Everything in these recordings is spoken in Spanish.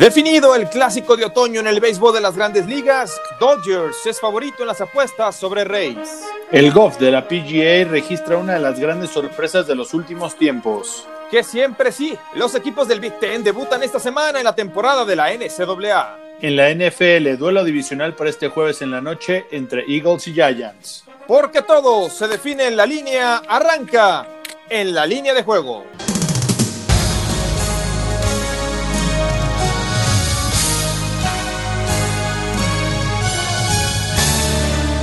Definido el clásico de otoño en el béisbol de las grandes ligas, Dodgers es favorito en las apuestas sobre Rays. El golf de la PGA registra una de las grandes sorpresas de los últimos tiempos. Que siempre sí, los equipos del Big Ten debutan esta semana en la temporada de la NCAA. En la NFL, duelo divisional para este jueves en la noche entre Eagles y Giants. Porque todo se define en la línea, arranca en la línea de juego.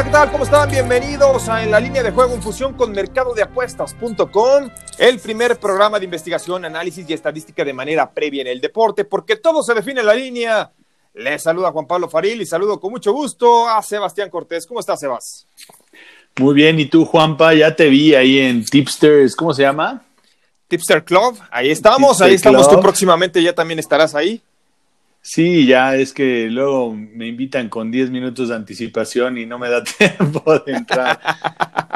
Hola, ¿qué tal? ¿Cómo están? Bienvenidos a En la línea de juego en fusión con mercadodeapuestas.com, el primer programa de investigación, análisis y estadística de manera previa en el deporte, porque todo se define en la línea. Les saluda Juan Pablo Faril y saludo con mucho gusto a Sebastián Cortés. ¿Cómo estás, Sebas? Muy bien, ¿y tú, Juanpa? Ya te vi ahí en Tipsters, ¿cómo se llama? Tipster Club, ahí estamos, Tipster ahí estamos. Club. Tú próximamente ya también estarás ahí. Sí, ya es que luego me invitan con 10 minutos de anticipación y no me da tiempo de entrar.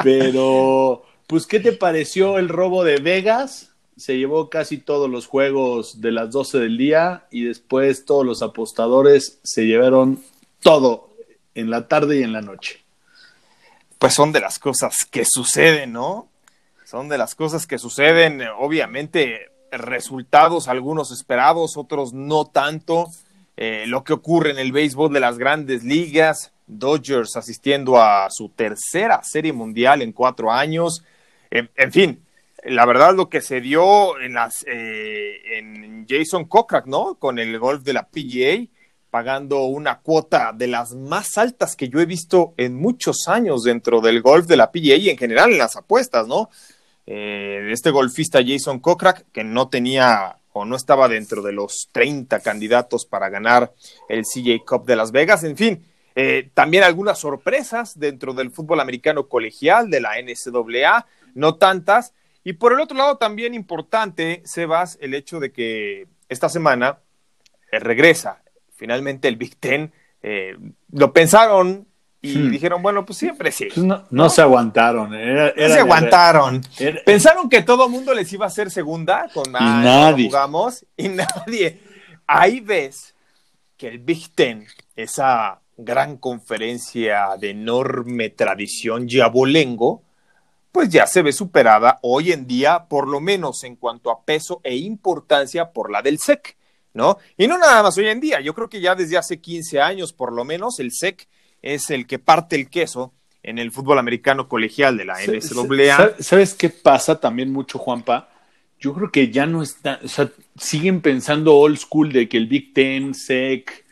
Pero, pues, ¿qué te pareció el robo de Vegas? Se llevó casi todos los juegos de las 12 del día y después todos los apostadores se llevaron todo en la tarde y en la noche. Pues son de las cosas que suceden, ¿no? Son de las cosas que suceden, obviamente resultados, algunos esperados, otros no tanto. Eh, lo que ocurre en el béisbol de las grandes ligas, Dodgers asistiendo a su tercera serie mundial en cuatro años. En, fin, la verdad lo que se dio en las eh, en Jason Kokrak, ¿no? Con el golf de la PGA, pagando una cuota de las más altas que yo he visto en muchos años dentro del golf de la PGA y en general en las apuestas, ¿no? Eh, este golfista Jason Kokrak, que no tenía o no estaba dentro de los 30 candidatos para ganar el CJ Cup de Las Vegas. En fin, eh, también algunas sorpresas dentro del fútbol americano colegial de la NCAA, no tantas. Y por el otro lado, también importante, Sebas, el hecho de que esta semana eh, regresa finalmente el Big Ten. Eh, lo pensaron y Hmm. dijeron, bueno, pues siempre sí. Pues no, no se aguantaron. Era, No se aguantaron. era- Pensaron que todo mundo les iba a hacer segunda con "Ah, nadie. jugamos y nadie. Ahí ves que el Big Ten, esa gran conferencia de enorme tradición y abolengo, pues ya se ve superada hoy en día, por lo menos en cuanto a peso e importancia por la del SEC, ¿no? Y no nada más hoy en día, yo creo que ya desde hace 15 años por lo menos el SEC es el que parte el queso en el fútbol americano colegial de la NCAA. Sa- ¿Sabes qué pasa también mucho, Juanpa? Yo creo que ya no está, o sea, siguen pensando old school de que el Big Ten, SEC,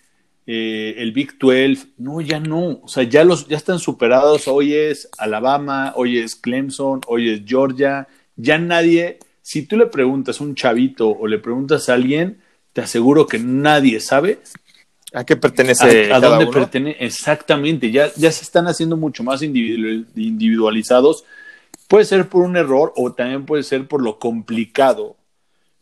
eh, el Big 12, no, ya no, o sea, ya los, ya están superados, hoy es Alabama, hoy es Clemson, hoy es Georgia, ya nadie, si tú le preguntas a un chavito o le preguntas a alguien, te aseguro que nadie sabe ¿A qué pertenece a, a cada dónde uno? pertenece exactamente ya, ya se están haciendo mucho más individual- individualizados puede ser por un error o también puede ser por lo complicado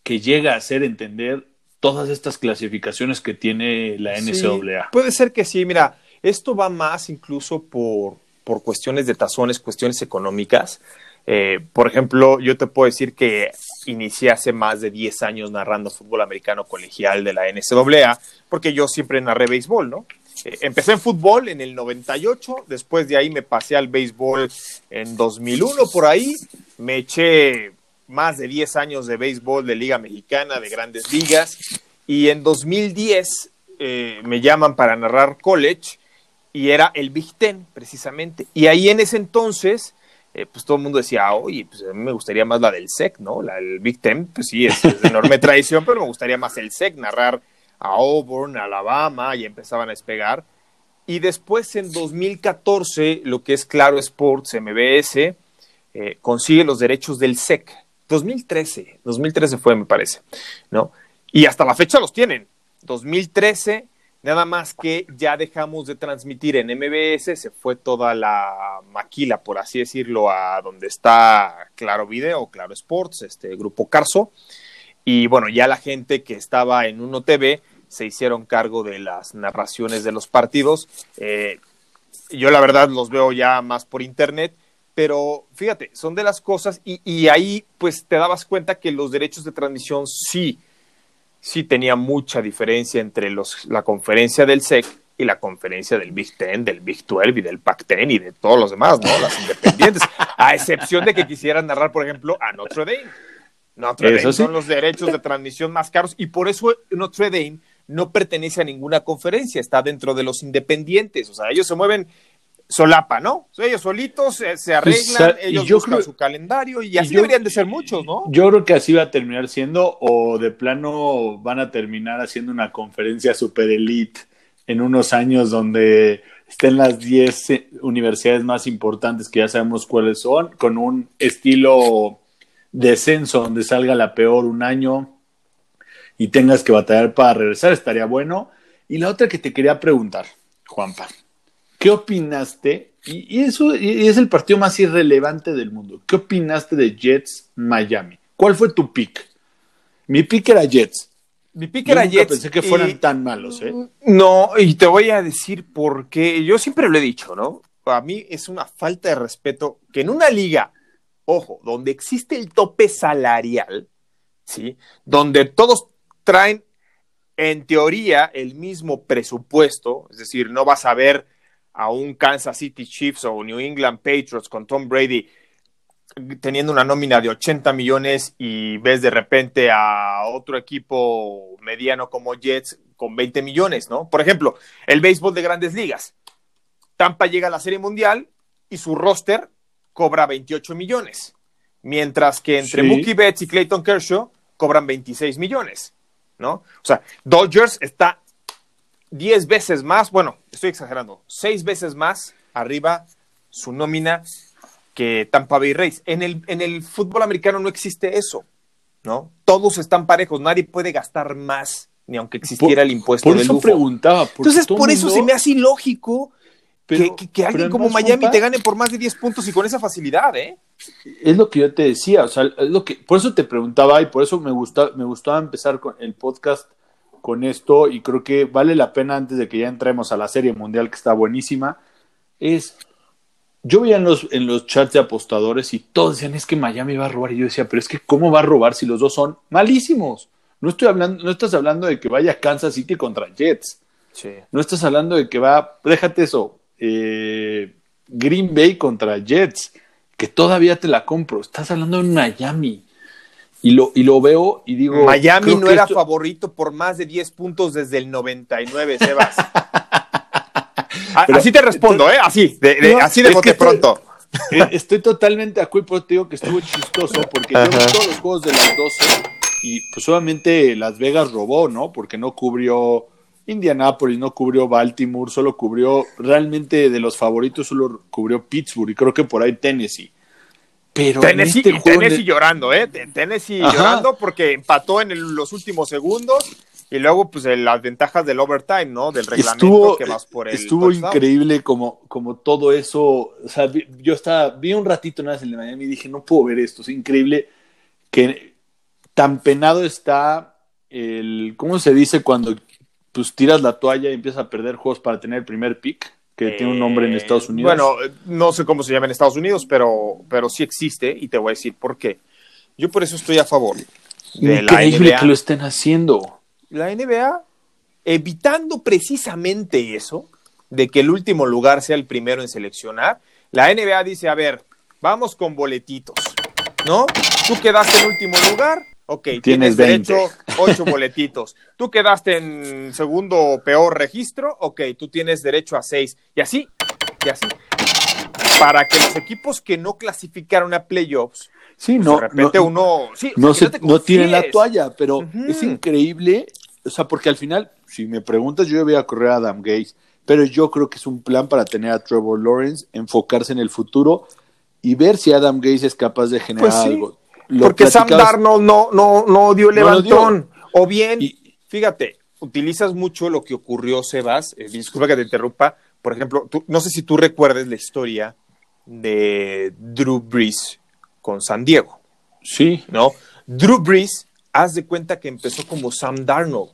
que llega a hacer entender todas estas clasificaciones que tiene la Sí, NCAA puede ser que sí, mira, esto va más incluso por, por cuestiones de tazones, cuestiones económicas. Eh, por ejemplo, yo te puedo decir que inicié hace más de 10 años narrando fútbol americano colegial de la NCAA, porque yo siempre narré béisbol, ¿no? Eh, empecé en fútbol en el 98, después de ahí me pasé al béisbol en 2001 por ahí, me eché más de 10 años de béisbol de Liga Mexicana, de grandes ligas, y en 2010 eh, me llaman para narrar college y era el Big Ten, precisamente. Y ahí en ese entonces, eh, pues todo el mundo decía, oye, pues a mí me gustaría más la del SEC, ¿no? La del Big Ten, pues sí, es, es enorme tradición, pero me gustaría más el SEC, narrar a Auburn, Alabama, y empezaban a despegar. Y después en 2014, lo que es Claro Sports, MBS, eh, consigue los derechos del SEC. 2013, 2013 fue, me parece, ¿no? Y hasta la fecha los tienen. 2013, nada más que ya dejamos de transmitir en MBS, se fue toda la maquila, por así decirlo, a donde está Claro Video, Claro Sports, este grupo Carso. Y bueno, ya la gente que estaba en Uno TV se hicieron cargo de las narraciones de los partidos. Eh, yo la verdad los veo ya más por internet pero fíjate, son de las cosas y, y, ahí pues te dabas cuenta que los derechos de transmisión sí, sí tenía mucha diferencia entre los, la conferencia del SEC y la conferencia del Big Ten, del Big 12 y del Pac 10 y de todos los demás, ¿no? Las independientes, a excepción de que quisieran narrar, por ejemplo, a Notre Dame. Notre Dame son los derechos de transmisión más caros y por eso Notre Dame no pertenece a ninguna conferencia, está dentro de los independientes, o sea, ellos se mueven solapa, ¿no? Ellos solitos se, se pues, arreglan, ellos buscan su calendario y así deberían de ser muchos, ¿no? Yo creo que así va a terminar siendo, o de plano van a terminar haciendo una conferencia super elite en unos años donde estén las 10 eh, universidades más importantes que ya sabemos cuáles son, con un estilo descenso donde salga la peor un año y tengas que batallar para regresar, estaría bueno. Y la otra que te quería preguntar, Juanpa, ¿Qué opinaste? Y, eso es el partido más irrelevante del mundo. ¿Qué opinaste de Jets Miami? ¿Cuál fue tu pick? Mi pick era Jets. Mi pick era Jets. Pensé que fueran tan malos, ¿eh? No, y te voy a decir por qué. Yo siempre lo he dicho, ¿no? A mí es una falta de respeto que en una liga, ojo, donde existe el tope salarial, ¿sí? Donde todos traen, en teoría, el mismo presupuesto, es decir, no vas a ver a un Kansas City Chiefs o New England Patriots con Tom Brady teniendo una nómina de 80 millones y ves de repente a otro equipo mediano como Jets con 20 millones, ¿no? Por ejemplo, el béisbol de grandes ligas. Tampa llega a la Serie Mundial y su roster cobra 28 millones, mientras que entre Mookie Betts y Clayton Kershaw cobran 26 millones, ¿no? O sea, Dodgers está 10 veces más, bueno, estoy exagerando, 6 veces más arriba su nómina que Tampa Bay Rays. En el, en el fútbol americano no existe eso, ¿no? Todos están parejos, nadie puede gastar más, ni aunque existiera el impuesto por eso preguntaba. Entonces, por eso se me hace ilógico que, que, alguien como Miami te gane por más de 10 puntos y con esa facilidad, ¿eh? Es lo que yo te decía, o sea, es lo que, por eso te preguntaba y por eso me, gusta, me gustaba empezar con el podcast con esto y creo que vale la pena antes de que ya entremos a la serie mundial que está buenísima, es, yo veía en los, en los chats de apostadores y todos decían es que Miami va a robar y yo decía, pero es que ¿cómo va a robar si los dos son malísimos? No estoy hablando, no estás hablando de que vaya Kansas City contra Jets. No estás hablando de que va, déjate eso, eh, Green Bay contra Jets, que todavía te la compro. Estás hablando de Miami. Y lo, y lo veo y digo. Miami no era favorito por más de 10 puntos desde el 99, Sebas. así te respondo, ¿eh? Así, de, así de bote pronto. Eh, estoy totalmente de acuerdo, te digo que estuvo chistoso porque yo vi todos los juegos de las 12 y pues obviamente Las Vegas robó, ¿no? Porque no cubrió Indianapolis, no cubrió Baltimore, solo cubrió realmente de los favoritos, solo cubrió Pittsburgh y creo que por ahí Tennessee. Pero Tennessee, este Tennessee llorando, ¿eh? Tennessee llorando porque empató en los últimos segundos y luego pues las ventajas del overtime, ¿no? Del reglamento estuvo, que vas por el Estuvo increíble como, como todo eso, o sea, yo estaba, vi un ratito nada más el de Miami y dije, no puedo ver esto, es increíble que tan penado está el, ¿cómo se dice cuando pues tiras la toalla y empiezas a perder juegos para tener el primer pick? que tiene un nombre en Estados Unidos. Bueno, no sé cómo se llama en Estados Unidos, pero, pero sí existe y te voy a decir por qué. Yo por eso estoy a favor de la NBA. que lo estén haciendo. La NBA, evitando precisamente eso, de que el último lugar sea el primero en seleccionar, la NBA dice, a ver, vamos con boletitos, ¿no? Tú quedaste en último lugar, Ok, tienes, derecho ocho boletitos. Tú quedaste en segundo peor registro, ok, tú tienes derecho a seis. Y así, y así. Para que los equipos que no clasificaron a playoffs, sí, pues, no, de repente uno, sí, no, no, tienen la toalla, pero es increíble, o sea, porque al final, si me preguntas, yo voy a correr a Adam Gates, pero yo creo que es un plan para tener a Trevor Lawrence, enfocarse en el futuro y ver si Adam Gates es capaz de generar pues algo Porque Sam Darnold no, no, no dio el levantón. o bien, fíjate, utilizas mucho lo que ocurrió, Sebas, eh, disculpa que te interrumpa, por ejemplo, no sé si tú recuerdes la historia de Drew Brees con San Diego. Sí. ¿No? Drew Brees, haz de cuenta que empezó como Sam Darnold.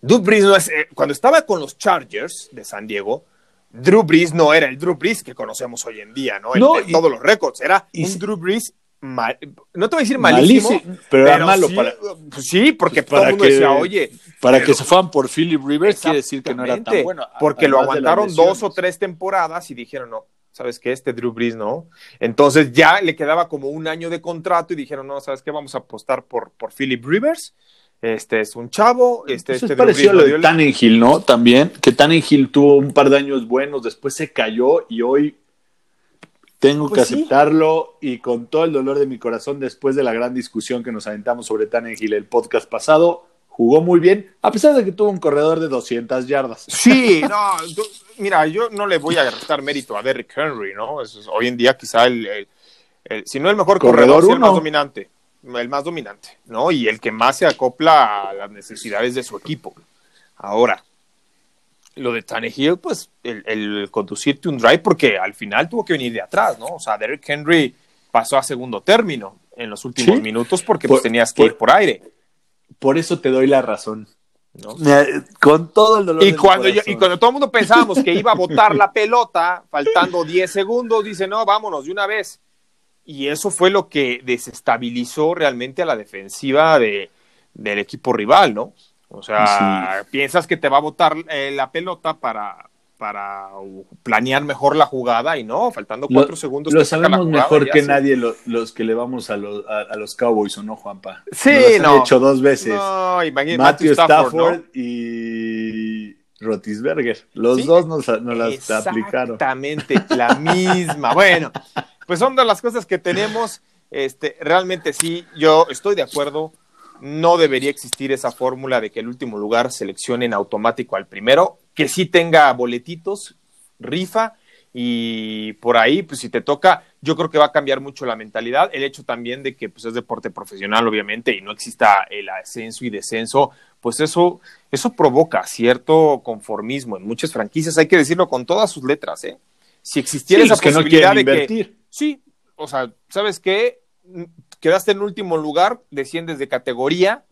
Drew Brees no es, eh, cuando estaba con los Chargers de San Diego, Drew Brees no era el Drew Brees que conocemos hoy en día, ¿no? En, todos los récords. Era un Drew Brees no te voy a decir malísimo, pero, era malo para. Pues sí, porque pues todo el mundo decía, oye. Para que se fueran por Philip Rivers, quiere decir que no era tan bueno. Porque lo aguantaron dos o tres temporadas y dijeron, no, ¿sabes qué? Este Drew Brees no. Entonces ya le quedaba como un año de contrato y dijeron, no, ¿sabes qué? Vamos a apostar por, por Philip Rivers. Este es un chavo. Este, este es parecido a lo de Tannenhill, ¿no? También, que Tannenhill tuvo un par de años buenos, después se cayó y hoy tengo que pues aceptarlo y con todo el dolor de mi corazón, después de la gran discusión que nos aventamos sobre Tannehill el podcast pasado, jugó muy bien, a pesar de que tuvo un corredor de 200 yardas. Sí, no, mira, yo no le voy a restar mérito a Derrick Henry, ¿no? hoy en día quizá el, si no el mejor corredor, corredor el más dominante, el más dominante, ¿no? Y el que más se acopla a las necesidades de su equipo. Ahora, lo de Tannehill, pues el, conducirte un drive, porque al final tuvo que venir de atrás, ¿no? O sea, Derrick Henry pasó a segundo término en los últimos minutos porque pues, tenías que ir por aire. Por eso te doy la razón. Con todo el dolor. Y cuando, y cuando todo el mundo pensábamos que iba a botar la pelota, faltando 10 segundos, dice, no, vámonos de una vez. Y eso fue lo que desestabilizó realmente a la defensiva de, del equipo rival, ¿no? O sea, piensas que te va a botar eh, la pelota para, para planear mejor la jugada y no, faltando cuatro segundos. Lo sabemos mejor que nadie los que le vamos a los, a, los Cowboys, ¿o no, Juanpa? Sí, no. Han hecho dos veces. No, Matthew Stafford, y Rotisberger. Los dos nos, nos las aplicaron. Exactamente, la misma. bueno, pues son de las cosas que tenemos. Este, realmente sí, yo estoy de acuerdo no debería existir esa fórmula de que el último lugar seleccione en automático al primero, que sí tenga boletitos, rifa, y por ahí, pues si te toca, yo creo que va a cambiar mucho la mentalidad. El hecho también de que pues, es deporte profesional, obviamente, y no exista el ascenso y descenso, pues eso, eso provoca cierto conformismo en muchas franquicias, hay que decirlo con todas sus letras, ¿eh? Si existiera esa posibilidad de que. Sí, o sea, ¿sabes qué? Quedaste en último lugar, desciendes de categoría,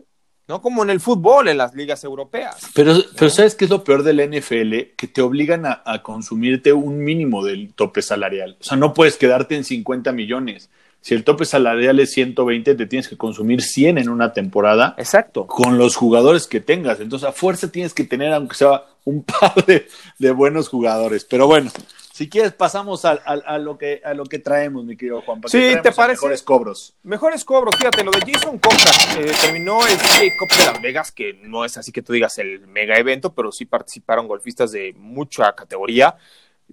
¿no? Como en el fútbol, en las ligas europeas. Pero, pero ¿sabes qué es lo peor del NFL? Que te obligan a, consumirte un mínimo del tope salarial. O sea, no puedes quedarte en 50 millones. Si el tope salarial es 120, te tienes que consumir 100 en una temporada. Exacto. Con los jugadores que tengas. Entonces, a fuerza tienes que tener, aunque sea un par de buenos jugadores. Pero bueno, si quieres, pasamos a, lo, que, a lo que traemos, mi querido Juan. Sí, ¿te parece? Mejores cobros. Mejores cobros, fíjate, lo de Jason Cochran eh, terminó el Cup de Las Vegas, que no es así que tú digas el mega evento, pero sí participaron golfistas de mucha categoría.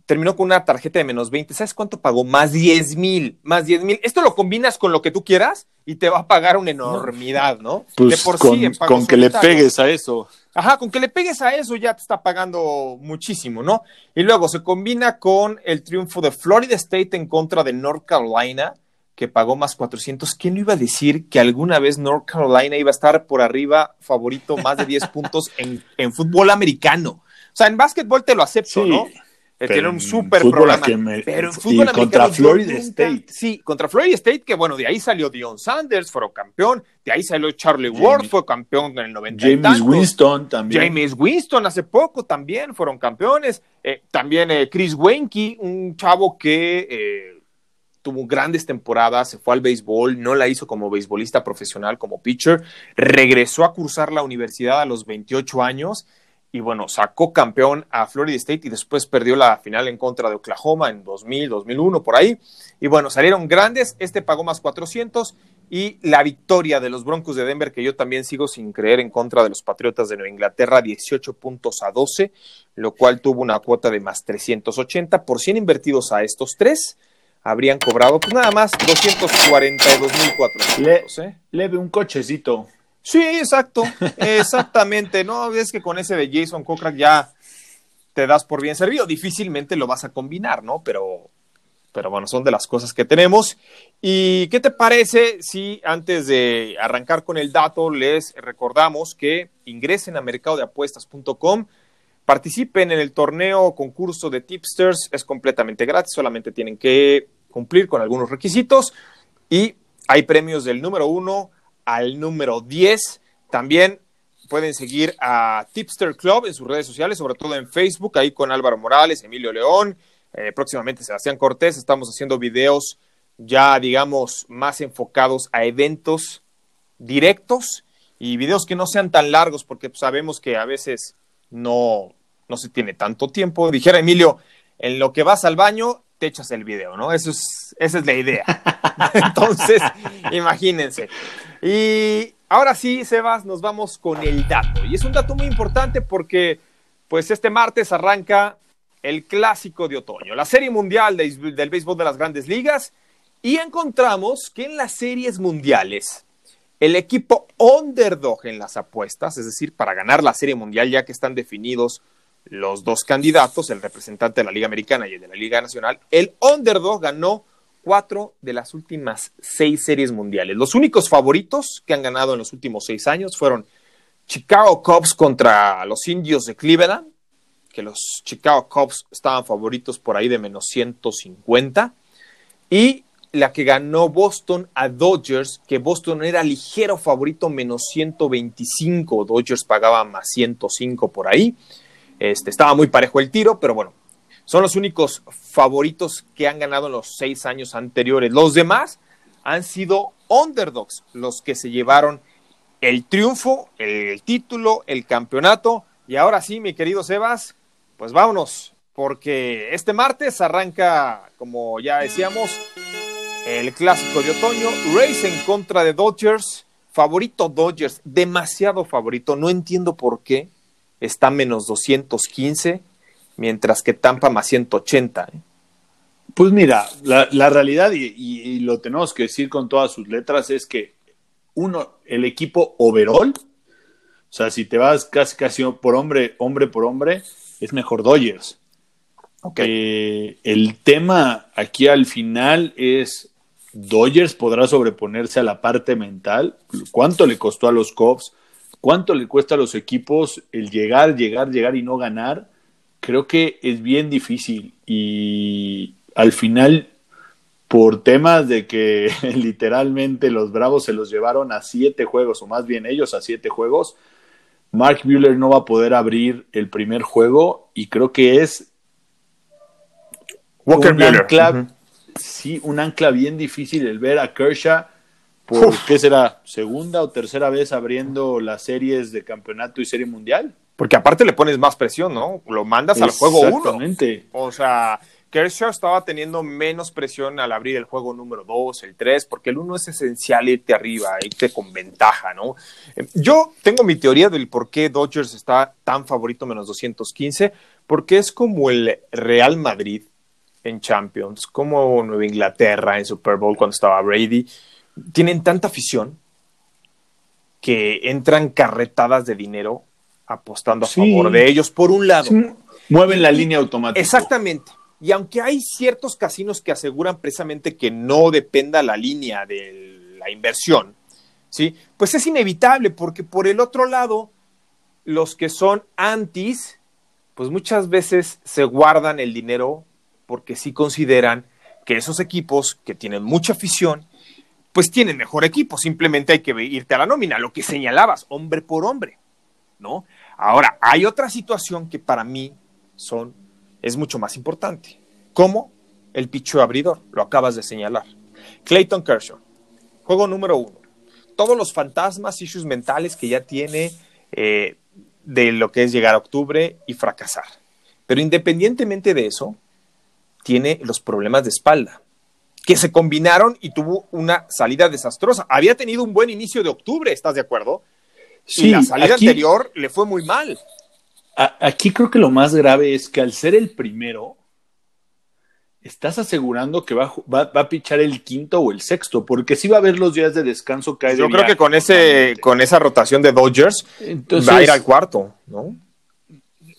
Terminó con una tarjeta de menos 20. ¿Sabes cuánto pagó? Más 10 mil. Más 10 mil. Esto lo combinas con lo que tú quieras y te va a pagar una enormidad, ¿no? Pues por con, sí, con que le pegues a eso. Ajá, con que le pegues a eso ya te está pagando muchísimo, ¿no? Y luego se combina con el triunfo de Florida State en contra de North Carolina, que pagó más 400. ¿Quién iba a decir que alguna vez North Carolina iba a estar por arriba favorito más de 10 puntos en, en, fútbol americano? O sea, en básquetbol te lo acepto, ¿no? Tiene un súper programa. pero en fútbol contra Florida State. Sí, contra Florida State, que bueno, de ahí salió Dion Sanders, fueron campeón. De ahí salió Charlie Ward, fue campeón en el 90. James Winston también. James Winston hace poco también fueron campeones. Eh, también eh, Chris Wenke, un chavo que eh, tuvo grandes temporadas, se fue al béisbol, no la hizo como beisbolista profesional, como pitcher. Regresó a cursar la universidad a los 28 años y bueno, sacó campeón a Florida State y después perdió la final en contra de Oklahoma en 2000, 2001, por ahí. Y bueno, salieron grandes, este pagó más 400 y la victoria de los Broncos de Denver, que yo también sigo sin creer en contra de los Patriotas de Nueva Inglaterra, 18 puntos a 12, lo cual tuvo una cuota de más 380. Por 100 invertidos a estos tres, habrían cobrado pues nada más 242.400. Le, ¿eh? Leve un cochecito. Sí, exacto, exactamente. No, es que con ese de Jason Cochran ya te das por bien servido. Difícilmente lo vas a combinar, ¿no? Pero pero bueno, son de las cosas que tenemos. ¿Y qué te parece si antes de arrancar con el dato les recordamos que ingresen a mercadodeapuestas.com, participen en el torneo concurso de tipsters, es completamente gratis, solamente tienen que cumplir con algunos requisitos y hay premios del número 1 al número 10. También pueden seguir a Tipster Club en sus redes sociales, sobre todo en Facebook, ahí con Álvaro Morales, Emilio León, eh, próximamente Sebastián Cortés. Estamos haciendo videos ya, digamos, más enfocados a eventos directos y videos que no sean tan largos, porque sabemos que a veces no, no se tiene tanto tiempo. Dijera Emilio, en lo que vas al baño, te echas el video, ¿no? Eso es, esa es la idea. Entonces, imagínense. Y ahora sí, Sebas, nos vamos con el dato. Y es un dato muy importante porque, pues, este martes arranca el clásico de otoño, la serie mundial del béisbol de las grandes ligas. Y encontramos que en las series mundiales, el equipo underdog en las apuestas, es decir, para ganar la serie mundial, ya que están definidos los dos candidatos, el representante de la Liga Americana y el de la Liga Nacional, el underdog ganó cuatro de las últimas seis series mundiales. Los únicos favoritos que han ganado en los últimos seis años fueron Chicago Cubs contra los indios de Cleveland, que los Chicago Cubs estaban favoritos por ahí de menos 150, y la que ganó Boston a Dodgers, que Boston era ligero favorito, menos 125, Dodgers pagaba más 105 por ahí. Este, estaba muy parejo el tiro, pero bueno, son los únicos favoritos que han ganado en los seis años anteriores. Los demás han sido underdogs, los que se llevaron el triunfo, el título, el campeonato. Y ahora sí, mi querido Sebas, pues vámonos, porque este martes arranca, como ya decíamos, el clásico de otoño, Race en contra de Dodgers, favorito Dodgers, demasiado favorito, no entiendo por qué está menos 215, mientras que Tampa más 180. ¿eh? Pues mira, la, realidad, y, lo tenemos que decir con todas sus letras, es que uno, el equipo overall, o sea, si te vas casi casi por hombre, hombre por hombre, es mejor Dodgers. Okay. Eh, el tema aquí al final es Dodgers podrá sobreponerse a la parte mental. ¿Cuánto le costó a los Cubs? ¿Cuánto le cuesta a los equipos el llegar, llegar, llegar y no ganar? Creo que es bien difícil y al final, por temas de que literalmente los Bravos se los llevaron a siete juegos, o más bien ellos a siete juegos, Mark Mueller no va a poder abrir el primer juego y creo que es Walker un ancla, sí, un ancla bien difícil el ver a Kershaw por qué será segunda o tercera vez abriendo las series de campeonato y serie mundial. Porque aparte le pones más presión, ¿no? Lo mandas al juego uno. Exactamente. O sea, Kershaw estaba teniendo menos presión al abrir el juego número dos, el tres, porque el uno es esencial irte arriba, irte con ventaja, ¿no? Yo tengo mi teoría del por qué Dodgers está tan favorito menos 215, porque es como el Real Madrid en Champions, como Nueva Inglaterra en Super Bowl cuando estaba Brady tienen tanta afición que entran carretadas de dinero apostando a favor de ellos, por un lado. Mueven la línea automática. Exactamente. Y aunque hay ciertos casinos que aseguran precisamente que no dependa la línea de la inversión, ¿sí? Pues es inevitable, porque por el otro lado, los que son antis, pues muchas veces se guardan el dinero porque sí consideran que esos equipos que tienen mucha afición pues tienen mejor equipo, simplemente hay que irte a la nómina, lo que señalabas, hombre por hombre, ¿no? Ahora, hay otra situación que para mí son, es mucho más importante, como el picho abridor, lo acabas de señalar. Clayton Kershaw, juego número uno. Todos los fantasmas, issues mentales que ya tiene eh, de lo que es llegar a octubre y fracasar. Pero independientemente de eso, tiene los problemas de espalda que se combinaron y tuvo una salida desastrosa. Había tenido un buen inicio de octubre, ¿estás de acuerdo? Sí, y la salida anterior le fue muy mal. aquí creo que lo más grave es que al ser el primero, estás asegurando que va, va, a pichar el quinto o el sexto, porque sí va a haber los días de descanso que hay. Yo creo que con ese, con esa rotación de Dodgers va a ir al cuarto, ¿no?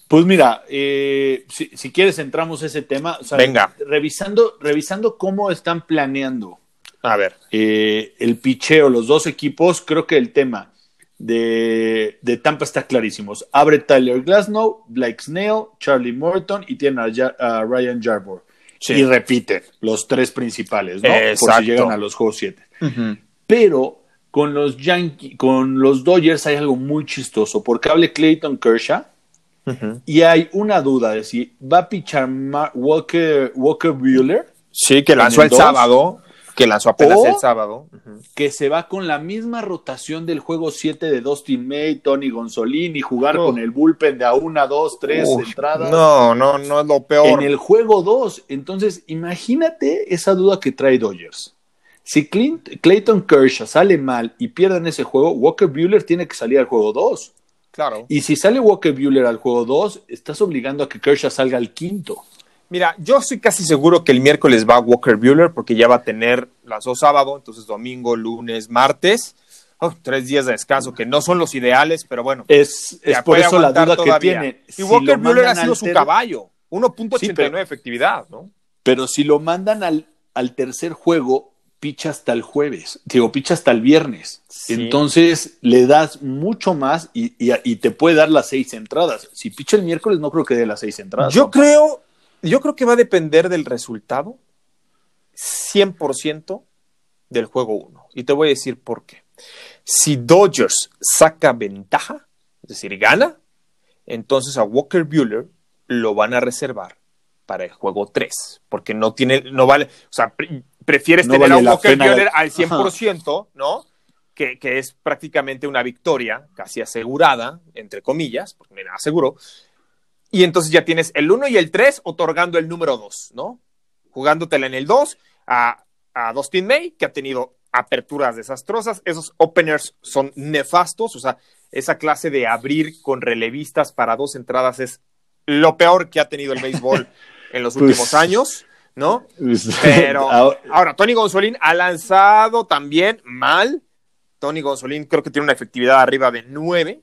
Pues mira, eh, si, si, quieres entramos ese tema. O sea, Venga. Revisando, revisando cómo están planeando a ver. Eh, el picheo, los dos equipos, creo que el tema de, de, Tampa está clarísimo. Abre Tyler Glasnow, Blake Snell, Charlie Morton y tiene a, a Ryan Jarbor. Sí. Y repiten los tres principales, ¿no? Exacto. Por si llegan a los juegos 7. Uh -huh. Pero con los Yankees, con los Dodgers hay algo muy chistoso, porque hable Clayton Kershaw uh -huh. y hay una duda de si va a pichar Walker, Walker Bueller. Sí, que lanzó el, el sábado que lanzó apenas el sábado. Uh -huh. Que se va con la misma rotación del juego 7 de Dustin May, Tony Gonzolini, jugar con el bullpen de a una, dos, tres Uf, entradas. No, no, no es lo peor. En el juego 2. Entonces, imagínate esa duda que trae Dodgers. Si Clint, Clayton Kershaw sale mal y pierden ese juego, Walker Bueller tiene que salir al juego 2. Claro. Y si sale Walker Bueller al juego 2, estás obligando a que Kershaw salga al quinto. Mira, yo estoy casi seguro que el miércoles va Walker Bueller porque ya va a tener lanzó sábado, entonces domingo, lunes, martes. Oh, tres días de descanso que no son los ideales, pero bueno. Es, es por eso la duda todavía. que tiene. Y Si Walker Bueller ha sido su ter- caballo. 1.89 Sí, pero- efectividad, ¿no? Pero si lo mandan al, al tercer juego, picha hasta el jueves. Digo, picha hasta el viernes. Sí. Entonces le das mucho más y, y- y te puede dar las seis entradas. Si picha el miércoles, no creo que dé las seis entradas. Yo creo, yo creo que va a depender del resultado 100% del juego 1. Y te voy a decir por qué. Si Dodgers saca ventaja, es decir, gana, entonces a Walker Bueller lo van a reservar para el juego 3, porque no tiene, no vale, o sea, pre- prefieres No tener vale a Walker. Bueller al 100%, ¿no? Que, que es prácticamente una victoria casi asegurada, entre comillas, porque me la aseguro, y entonces ya tienes el 1 y el 3 otorgando el número 2, ¿no? Jugándotela en el 2 a, a Dustin May, que ha tenido aperturas desastrosas. Esos openers son nefastos, o sea, esa clase de abrir con relevistas para dos entradas es lo peor que ha tenido el béisbol en los Pues- últimos años, ¿no? Pero Ahora- ahora, Tony Gonzolín ha lanzado también mal. Tony Gonzolín creo que tiene una efectividad arriba de 9.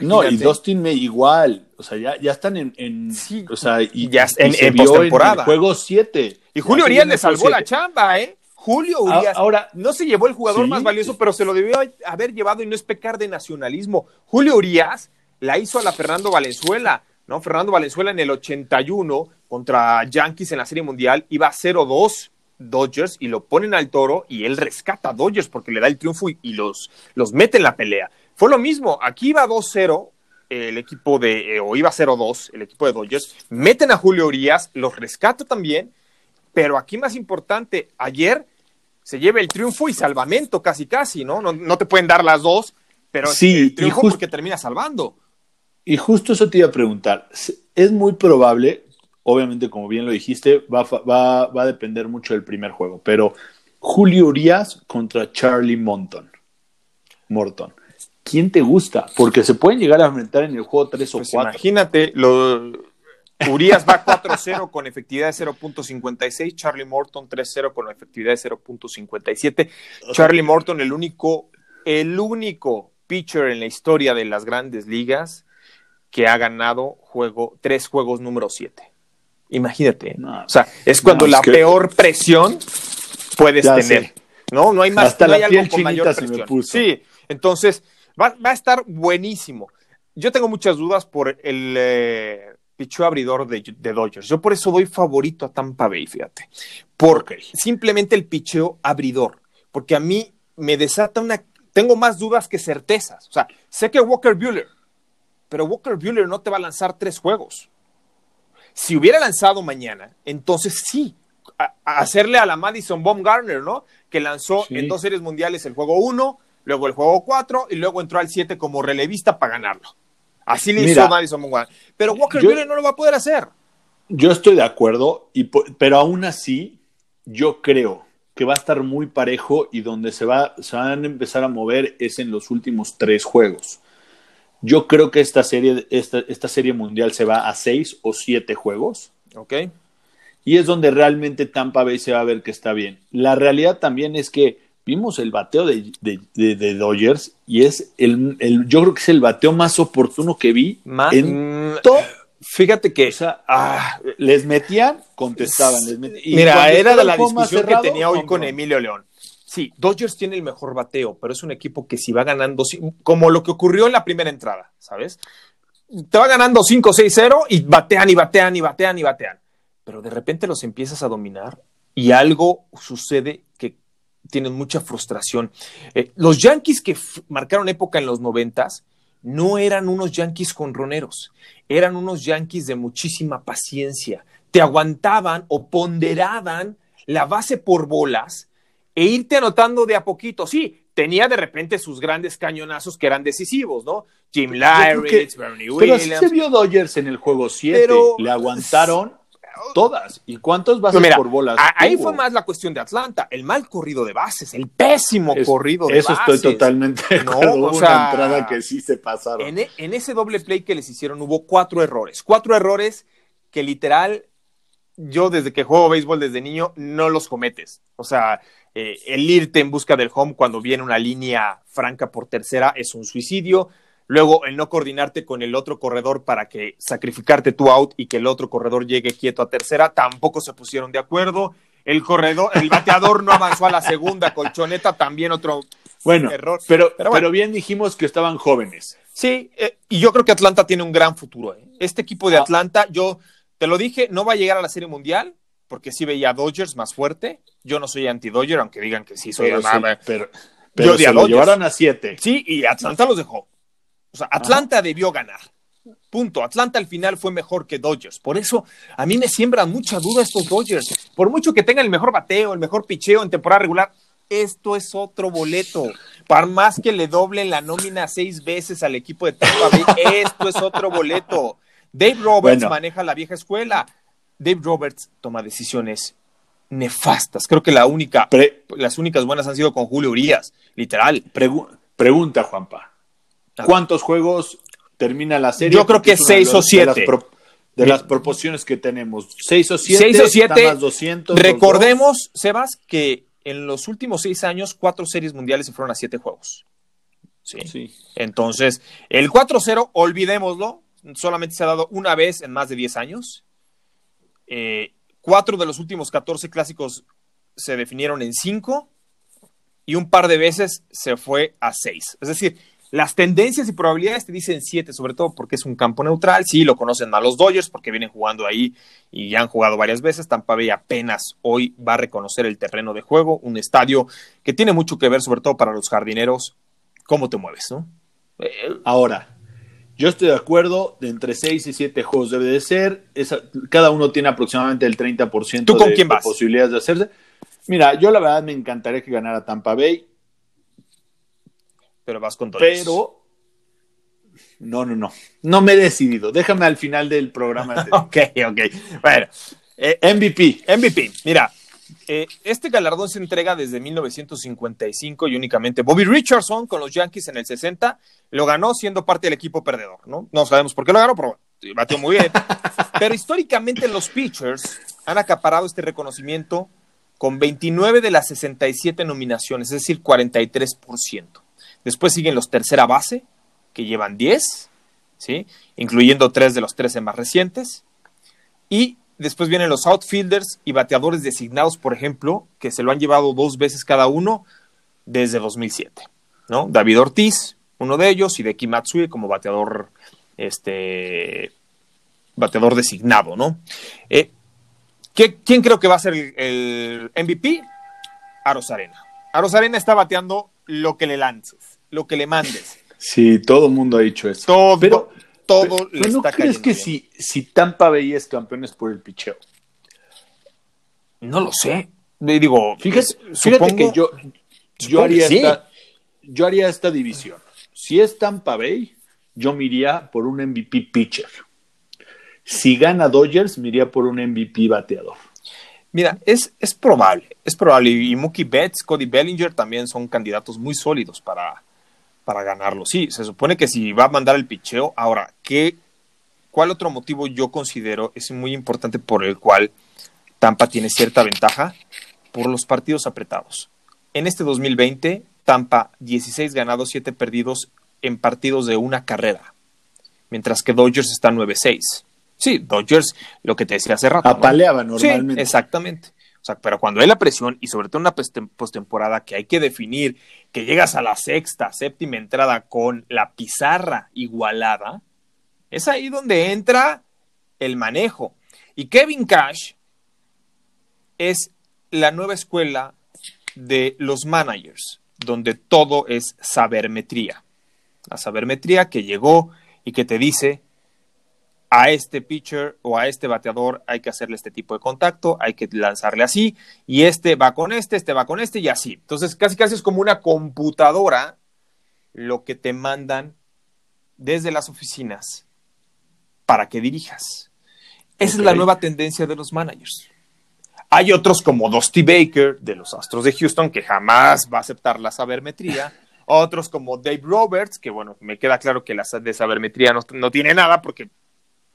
No, y. Dustin May igual. O sea, ya, ya están en. en- Sí. o sea, y Ya y en- se en vio el juego 7. Y Julio Urias le salvó la chamba, ¿eh? Julio Urias. ahora- no se llevó el jugador Sí. más valioso, pero se lo debió haber llevado y no es pecar de nacionalismo. Julio Urias la hizo a la Fernando Valenzuela, ¿no? Fernando Valenzuela en el 81 contra Yankees en la Serie Mundial iba 0-2 Dodgers y lo ponen al toro y él rescata a Dodgers porque le da el triunfo y, y los, los mete en la pelea. Fue lo mismo, aquí iba 2-0 el equipo de, eh, o iba 0-2 el equipo de Dodgers, meten a Julio Urias, los rescata también pero aquí más importante, ayer se lleva el triunfo y salvamento casi casi, ¿no? No, no te pueden dar las dos, pero Sí, el triunfo just- porque termina salvando. Y justo eso te iba a preguntar. Es muy probable, obviamente, como bien lo dijiste, va, va- va a depender mucho del primer juego, pero Julio Urias contra Charlie Monton. Morton. ¿Quién te gusta? Porque se pueden llegar a enfrentar en el juego 3 o Pues 4. imagínate, lo, Urias va 4-0 con efectividad de 0.56, Charlie Morton 3-0 con efectividad de 0.57. Charlie Morton, el único, el único pitcher en la historia de las grandes ligas que ha ganado juego, tres juegos número 7. Imagínate. No, o sea, es cuando no, es la que- peor presión puedes Ya tener. sé. No, no hay más, Hasta no la hay piel algo con mayor presión. Sí, entonces va, va a estar buenísimo. Yo tengo muchas dudas por el eh, picheo abridor de, de Dodgers. Yo por eso doy favorito a Tampa Bay, fíjate. Por Ok. simplemente el picheo abridor. Porque a mí me desata una. Tengo más dudas que certezas. O sea, sé que Walker Bueller, pero Walker Bueller no te va a lanzar tres juegos. Si hubiera lanzado mañana, entonces sí, a, a hacerle a la Madison Baumgartner, ¿no? Que lanzó Sí. en dos series mundiales el juego 1, luego el juego 4 y luego entró al 7 como relevista para ganarlo. Así le Mira, hizo Madison Baumgartner. Pero Walker Buehler no lo va a poder hacer. Yo estoy de acuerdo, y, pero aún así, yo creo que va a estar muy parejo y donde se, va, se van a empezar a mover es en los últimos tres juegos. Yo creo que esta serie, esta, esta serie mundial se va a seis o siete juegos ¿Ok? y es donde realmente Tampa Bay se va a ver que está bien. La realidad también es que vimos el bateo de, de, Dodgers y es el, el, yo creo que es el bateo más oportuno que vi en mm, todo. Fíjate que ah, les metían, contestaban. Les Mira, era de la discusión que tenía hoy con Emilio León. Sí, Dodgers tiene el mejor bateo, pero es un equipo que si va ganando, como lo que ocurrió en la primera entrada, ¿sabes? Te va ganando 5-6-0 y batean y batean y batean y batean. Pero de repente los empiezas a dominar y algo sucede tienen mucha frustración. Eh, los Yankees que marcaron época en los noventas no eran unos Yankees conroneros, eran unos Yankees de muchísima paciencia. Te aguantaban o ponderaban la base por bolas e irte anotando de a poquito. Sí, tenía de repente sus grandes cañonazos que eran decisivos, ¿no? Jim Lyris, Bernie Williams. Pero se vio Dodgers en el juego 7, le aguantaron Todas. ¿Y cuántos bases por bolas? Ahí fue más la cuestión de Atlanta, el mal corrido de bases, el pésimo corrido de bases. Eso estoy totalmente no, o sea, entrada que sí se pasaron. En, e, en, ese doble play que les hicieron hubo cuatro errores. Cuatro errores que literal yo desde que juego béisbol desde niño no los cometes. O sea, eh, el irte en busca del home cuando viene una línea franca por tercera es un suicidio. Luego, el no coordinarte con el otro corredor para que sacrificarte tu out y que el otro corredor llegue quieto a tercera, tampoco se pusieron de acuerdo. El corredor, el bateador no avanzó a la segunda colchoneta, también otro bueno, error. Pero, pero, bien dijimos que estaban jóvenes. Sí, eh, y yo creo que Atlanta tiene un gran futuro. ¿eh? Este equipo de ah. Atlanta, yo te lo dije, no va a llegar a la Serie Mundial, porque sí veía a Dodgers más fuerte. Yo no soy anti-Dodger, aunque digan que sí soy. pero, pero, se lo llevaron a siete. Sí, y Atlanta los dejó. O sea, Atlanta debió ganar. Punto. Atlanta al final fue mejor que Dodgers. Por eso a mí me siembran mucha duda estos Dodgers. Por mucho que tengan el mejor bateo, el mejor picheo en temporada regular, esto es otro boleto. Para más que le doblen la nómina seis veces al equipo de Tampa Bay, esto es otro boleto. Dave Roberts maneja la vieja escuela. Dave Roberts toma decisiones nefastas. Creo que la única, las únicas buenas han sido con Julio Urias, literal. pregunta, Juanpa. ¿Cuántos juegos termina la serie? Yo creo que seis o siete. De las, proporciones que tenemos. Seis o siete. Seis o siete. 200, recordemos, Sebas, que en los últimos seis años, cuatro series mundiales se fueron a siete juegos. Sí. Entonces, el 4-0, olvidémoslo, solamente se ha dado una vez en más de diez años. Eh, cuatro de los últimos 14 clásicos se definieron en cinco y un par de veces se fue a seis. Es decir, las tendencias y probabilidades te dicen 7, sobre todo porque es un campo neutral. Sí, lo conocen más los Dodgers porque vienen jugando ahí y ya han jugado varias veces. Tampa Bay apenas hoy va a reconocer el terreno de juego, un estadio que tiene mucho que ver, sobre todo para los jardineros, cómo te mueves, ¿no? Ahora, yo estoy de acuerdo, de entre 6 y 7 juegos debe de ser. cada uno tiene aproximadamente el 30% ¿Tú con quién vas? posibilidades de hacerse. Mira, yo la verdad me encantaría que ganara Tampa Bay pero vas con Dodgers. Pero no, no, no. No me he decidido. Déjame al final del programa. ok, ok. Bueno, eh, MVP. MVP. Mira, eh, este galardón se entrega desde 1955 y únicamente Bobby Richardson con los Yankees en el 60 lo ganó siendo parte del equipo perdedor, ¿no? No sabemos por qué lo ganó, pero batió muy bien. pero históricamente los pitchers han acaparado este reconocimiento con 29 de las 67 nominaciones, es decir, 43%. Después siguen los tercera base, que llevan 10, ¿sí? incluyendo tres de los 13 más recientes. Y después vienen los outfielders y bateadores designados, por ejemplo, que se lo han llevado dos veces cada uno desde 2007. ¿no? David Ortiz, uno de ellos, y Deki Matsui como bateador, este, bateador designado. ¿no? Eh, ¿Quién creo que va a ser el MVP? Aros Arena. Aros Arena está bateando lo que le lances, lo que le mandes. Sí, todo el mundo ha dicho eso. Todo, pero, todo le ¿no crees que si, si Tampa Bay es campeón es por el picheo? No lo sé. Digo, fíjate, que yo, yo, haría esta, yo haría esta división. Si es Tampa Bay, yo me iría por un MVP pitcher. Si gana Dodgers, me iría por un MVP bateador. Mira, es, es probable, es probable. Y Mookie Betts, Cody Bellinger también son candidatos muy sólidos para, para ganarlo. Sí, se supone que si va a mandar el picheo. Ahora, ¿qué, ¿cuál otro motivo yo considero es muy importante por el cual Tampa tiene cierta ventaja? Por los partidos apretados. en este 2020, Tampa 16 ganados, 7 perdidos en partidos de una carrera, mientras que Dodgers está 9-6. Sí, Dodgers, lo que te decía hace rato. Apaleaba normalmente. Sí, exactamente. O sea, pero cuando hay la presión y sobre todo en una postemporada que hay que definir que llegas a la sexta, séptima entrada con la pizarra igualada, es ahí donde entra el manejo. Y Kevin Cash es la nueva escuela de los managers, donde todo es sabermetría. La sabermetría que llegó y que te dice, a este pitcher o a este bateador hay que hacerle este tipo de contacto, hay que lanzarle así, y este va con este, este va con este y así. Entonces, casi casi es como una computadora lo que te mandan desde las oficinas para que dirijas. Esa es la nueva tendencia de los managers. Hay otros como Dusty Baker de los Astros de Houston que jamás va a aceptar la sabermetría. Otros como Dave Roberts, que bueno, me queda claro que la de sabermetría no, no tiene nada porque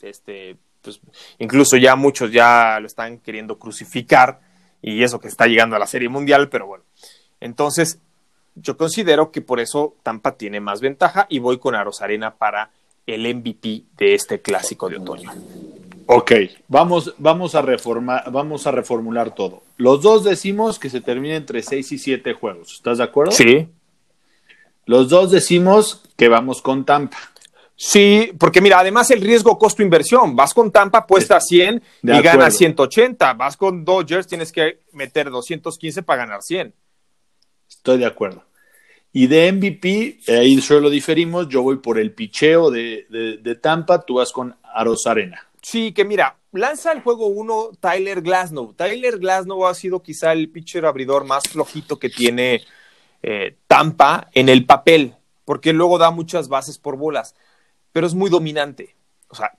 este, pues, incluso ya muchos ya lo están queriendo crucificar y eso que está llegando a la Serie Mundial, pero bueno. Entonces, yo considero que por eso Tampa tiene más ventaja y voy con Aros Arena para el MVP de este clásico de otoño. Ok, vamos, vamos, a reformar, vamos a reformular todo. Los dos decimos que se termina entre 6 y 7 juegos. ¿Estás de acuerdo? Sí. Los dos decimos que vamos con Tampa. Sí, porque mira, además el riesgo costo-inversión. Vas con Tampa, puesta 100 y gana 180. Vas con Dodgers, tienes que meter 215 para ganar 100. Estoy de acuerdo. Y de MVP, ahí solo diferimos. Yo voy por el picheo de, Tampa, tú vas con Arena. Sí, que mira, lanza el juego 1 Tyler Glasnow. Tyler Glasnow ha sido quizá el pitcher abridor más flojito que tiene eh, Tampa en el papel, porque luego da muchas bases por bolas pero es muy dominante. O sea,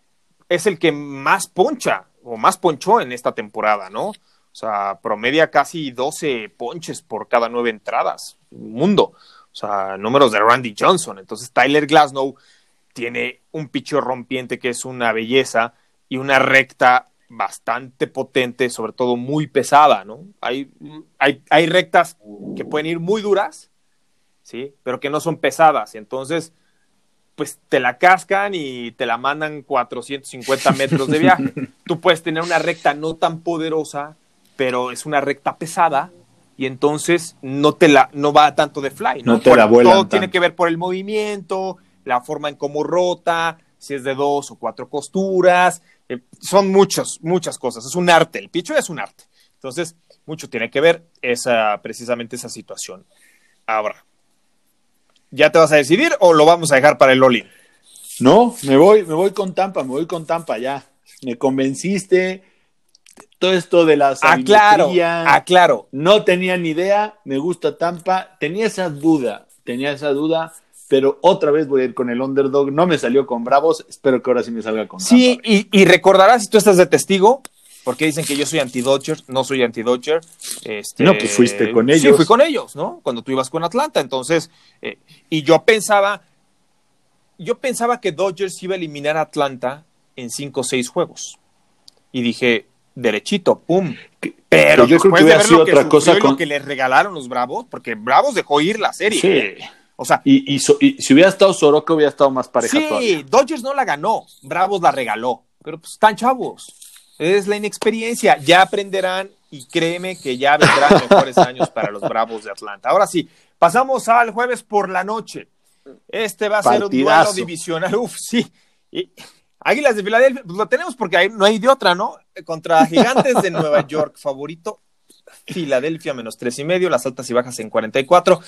es el que más poncha o más ponchó en esta temporada, ¿no? O sea, promedia casi 12 ponches por cada nueve entradas. Mundo. O sea, números de Randy Johnson. Entonces, Tyler Glasnow tiene un picho rompiente que es una belleza y una recta bastante potente, sobre todo muy pesada, ¿no? Hay, hay, hay rectas que pueden ir muy duras, ¿sí? Pero que no son pesadas. Entonces, pues te la cascan y te la mandan 450 metros de viaje. Tú puedes tener una recta no tan poderosa, pero es una recta pesada y entonces no te la no va tanto de fly, ¿no? te la Todo tiene que ver por el movimiento, la forma en cómo rota, si es de dos o cuatro costuras, eh, son muchas muchas cosas, es un arte, el picho es un arte. Entonces, mucho tiene que ver esa precisamente esa situación. Ahora, ¿Ya te vas a decidir o lo vamos a dejar para el Loli? No, me voy, me voy con Tampa, me voy con Tampa ya. Me convenciste. Todo esto de la Aclaro, aclaro. No tenía ni idea, me gusta Tampa. Tenía esa duda, tenía esa duda, pero otra vez voy a ir con el underdog. No me salió con Bravos, espero que ahora sí me salga con Sí, y, y recordarás, si tú estás de testigo, porque dicen que yo soy anti-Dodger, no soy anti-Dodger. Este, no, pues fuiste con ellos. Sí, fui con ellos, ¿no? Cuando tú ibas con Atlanta. Entonces, eh, y yo pensaba, yo pensaba que Dodgers iba a eliminar a Atlanta en cinco o seis juegos. Y dije, derechito, pum. Pero yo creo que lo que otra cosa con... lo que les regalaron los Bravos, porque Bravos dejó ir la serie. Sí. ¿eh? O sea, y, si hubiera estado Soroka, hubiera estado más pareja. Sí, Dodgers no la ganó, Bravos la regaló. Pero pues están chavos. Es la inexperiencia. Ya aprenderán y créeme que ya vendrán mejores años para los Bravos de Atlanta. Ahora sí, pasamos al jueves por la noche. Este va a ser un duelo divisional. Uf, sí. Y Águilas de Filadelfia, pues lo tenemos porque no hay de otra, ¿no? Contra Gigantes de Nueva York, favorito. Filadelfia menos tres y medio, las altas y bajas en 44.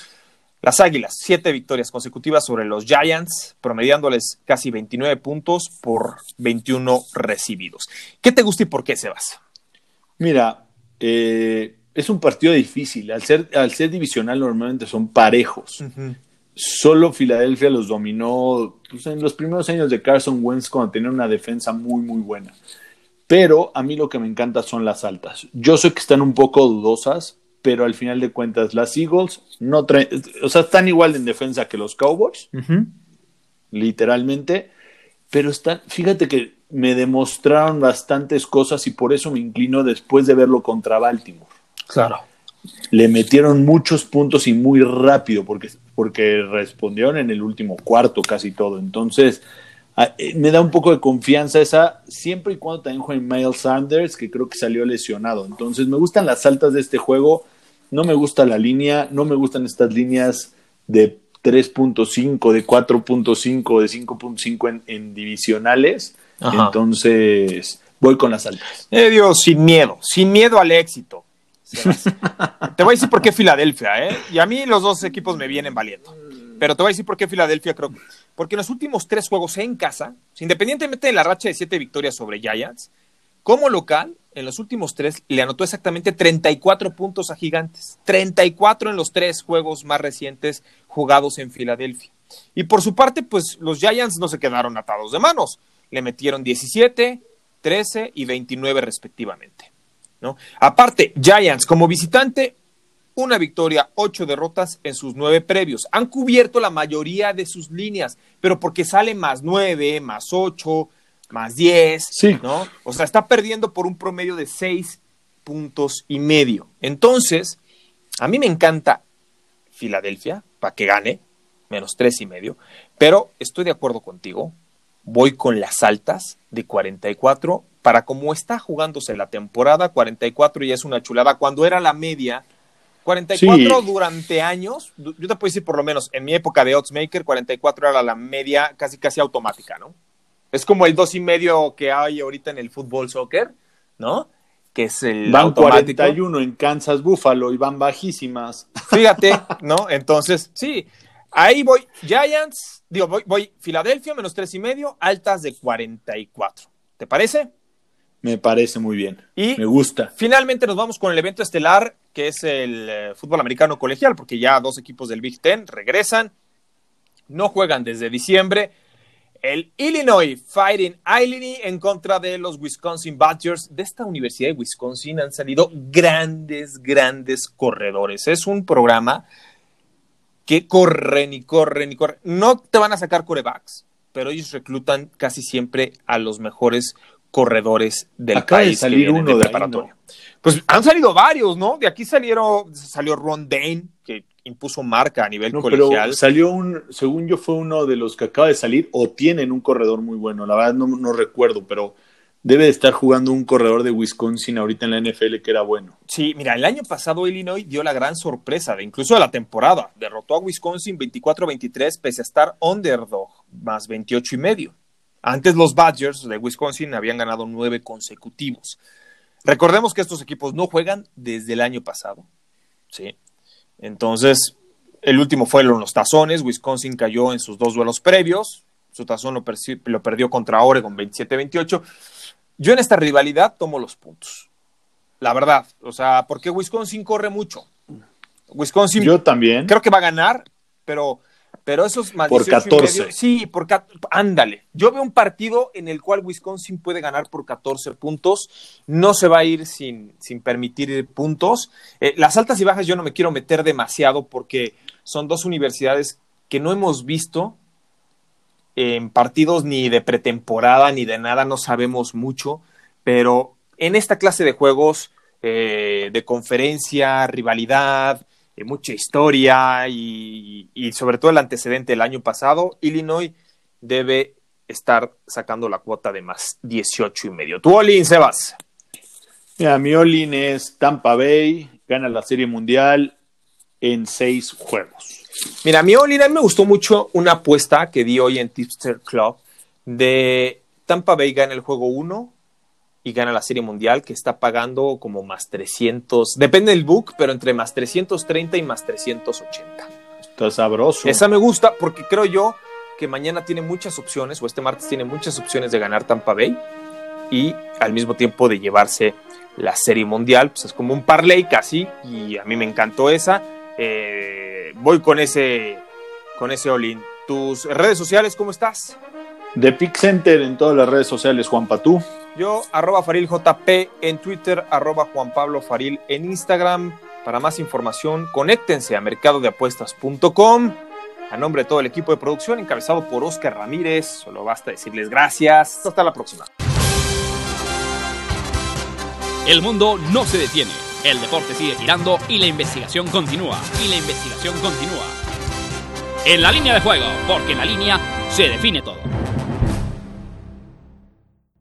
Las Águilas, siete victorias consecutivas sobre los Giants, promediándoles casi 29 puntos por 21 recibidos. ¿Qué te gusta y por qué, Sebas? Mira, eh, es un partido difícil. Al ser, al ser divisional normalmente son parejos. Solo Filadelfia los dominó pues, en los primeros años de Carson Wentz cuando tenía una defensa muy, muy buena. Pero a mí lo que me encanta son las altas. Yo sé que están un poco dudosas, pero al final de cuentas las Eagles no traen, o sea, están igual en defensa que los Cowboys, literalmente, pero están, fíjate que me demostraron bastantes cosas y por eso me inclino después de verlo contra Baltimore. Claro. le metieron muchos puntos y muy rápido porque, porque respondieron en el último cuarto casi todo. Entonces, me da un poco de confianza esa, siempre y cuando también juegue Miles Sanders, que creo que salió lesionado. Entonces, me gustan las altas de este juego, no me gusta la línea, no me gustan estas líneas de 3.5, de 4.5, de 5.5 en, en, divisionales. Entonces, voy con las altas. Eh, Dios, sin miedo, sin miedo al éxito. te voy a decir por qué Filadelfia, ¿eh? Y a mí los dos equipos me vienen valiendo. Pero te voy a decir por qué Filadelfia creo. Porque en los últimos tres juegos en casa, independientemente de la racha de siete victorias sobre Giants, como local, en los últimos tres le anotó exactamente 34 puntos a Gigantes. 34 en los tres juegos más recientes jugados en Filadelfia. Y por su parte, pues los Giants no se quedaron atados de manos. Le metieron 17, 13 y 29 respectivamente. ¿no? Aparte, Giants como visitante, una victoria, ocho derrotas en sus nueve previos. Han cubierto la mayoría de sus líneas, pero porque sale más nueve, más ocho, más diez, ¿no? O sea, está perdiendo por un promedio de seis puntos y medio. Entonces, a mí me encanta Filadelfia para que gane, menos tres y medio, pero estoy de acuerdo contigo. Voy con las altas de 44 para cómo está jugándose la temporada, 44 ya es una chulada. Cuando era la media, 44 durante años, yo te puedo decir por lo menos en mi época de Oddsmaker, 44 era la media casi casi automática, ¿no? Es como el dos y medio que hay ahorita en el fútbol soccer, ¿no? Que es el van automático. 41 en Kansas Buffalo y van bajísimas. Fíjate, ¿no? Entonces, sí, ahí voy. Giants, digo, voy, voy Filadelfia menos tres y medio, altas de 44. ¿Te parece? Me parece muy bien. Y me gusta. Finalmente nos vamos con el evento estelar, que es el eh, fútbol americano colegial, porque ya dos equipos del Big Ten regresan. No juegan desde diciembre. El Illinois Fighting Illini en contra de los Wisconsin Badgers. De esta Universidad de Wisconsin han salido grandes, grandes corredores. Es un programa que corren y corren y corren. No te van a sacar corebacks, pero ellos reclutan casi siempre a los mejores corredores del país. De salir uno de, preparatoria. Pues han salido varios, ¿no? De aquí salieron, salió Ron Dane, que impuso marca a nivel colegial. salió un, según yo, fue uno de los que acaba de salir o tienen un corredor muy bueno. La verdad no, recuerdo, pero debe de estar jugando un corredor de Wisconsin ahorita en la NFL que era bueno. Sí, mira, el año pasado Illinois dio la gran sorpresa, de incluso de la temporada. Derrotó a Wisconsin 24-23 pese a estar underdog, más 28 y medio. Antes los Badgers de Wisconsin habían ganado nueve consecutivos. Recordemos que estos equipos no juegan desde el año pasado. ¿sí? Entonces, el último fue en los tazones. Wisconsin cayó en sus dos duelos previos. Su tazón lo, lo perdió contra Oregon 27-28. Yo en esta rivalidad tomo los puntos. La verdad. O sea, porque Wisconsin corre mucho. Wisconsin. Yo también. Creo que va a ganar, pero pero esos más Por 14. sí, por ándale. Yo veo un partido en el cual Wisconsin puede ganar por 14 puntos. No se va a ir sin, sin permitir puntos. Eh, las altas y bajas yo no me quiero meter demasiado porque son dos universidades que no hemos visto en partidos ni de pretemporada ni de nada, no sabemos mucho, pero en esta clase de juegos eh, de conferencia, rivalidad, eh, mucha historia y, sobre todo el antecedente del año pasado, Illinois debe estar sacando la cuota de más 18 y medio. ¿Tu Olin, Sebas? Mira, mi Olin es Tampa Bay, gana la Serie Mundial en seis juegos. Mira, mi Olin, a mí me gustó mucho una apuesta que di hoy en Tipster Club de Tampa Bay gana el juego 1, y gana la Serie Mundial, que está pagando como más 300, depende del book, pero entre más 330 y más 380. Está sabroso. Esa me gusta porque creo yo que mañana tiene muchas opciones, o este martes tiene muchas opciones de ganar Tampa Bay y al mismo tiempo de llevarse la Serie Mundial. Pues es como un parlay casi, y a mí me encantó esa. Eh, voy con ese, con ese all-in. ¿Tus redes sociales cómo estás? The Pick Center en todas las redes sociales, Juan Patú. Yo, arroba FarilJP en Twitter, arroba Juan Pablo Faril en Instagram. Para más información, conéctense a mercadodeapuestas.com. A nombre de todo el equipo de producción, encabezado por Oscar Ramírez, solo basta decirles gracias. Hasta la próxima. El mundo no se detiene El deporte sigue girando y la investigación continúa. Y la investigación continúa. En la línea de juego, porque en la línea se define todo.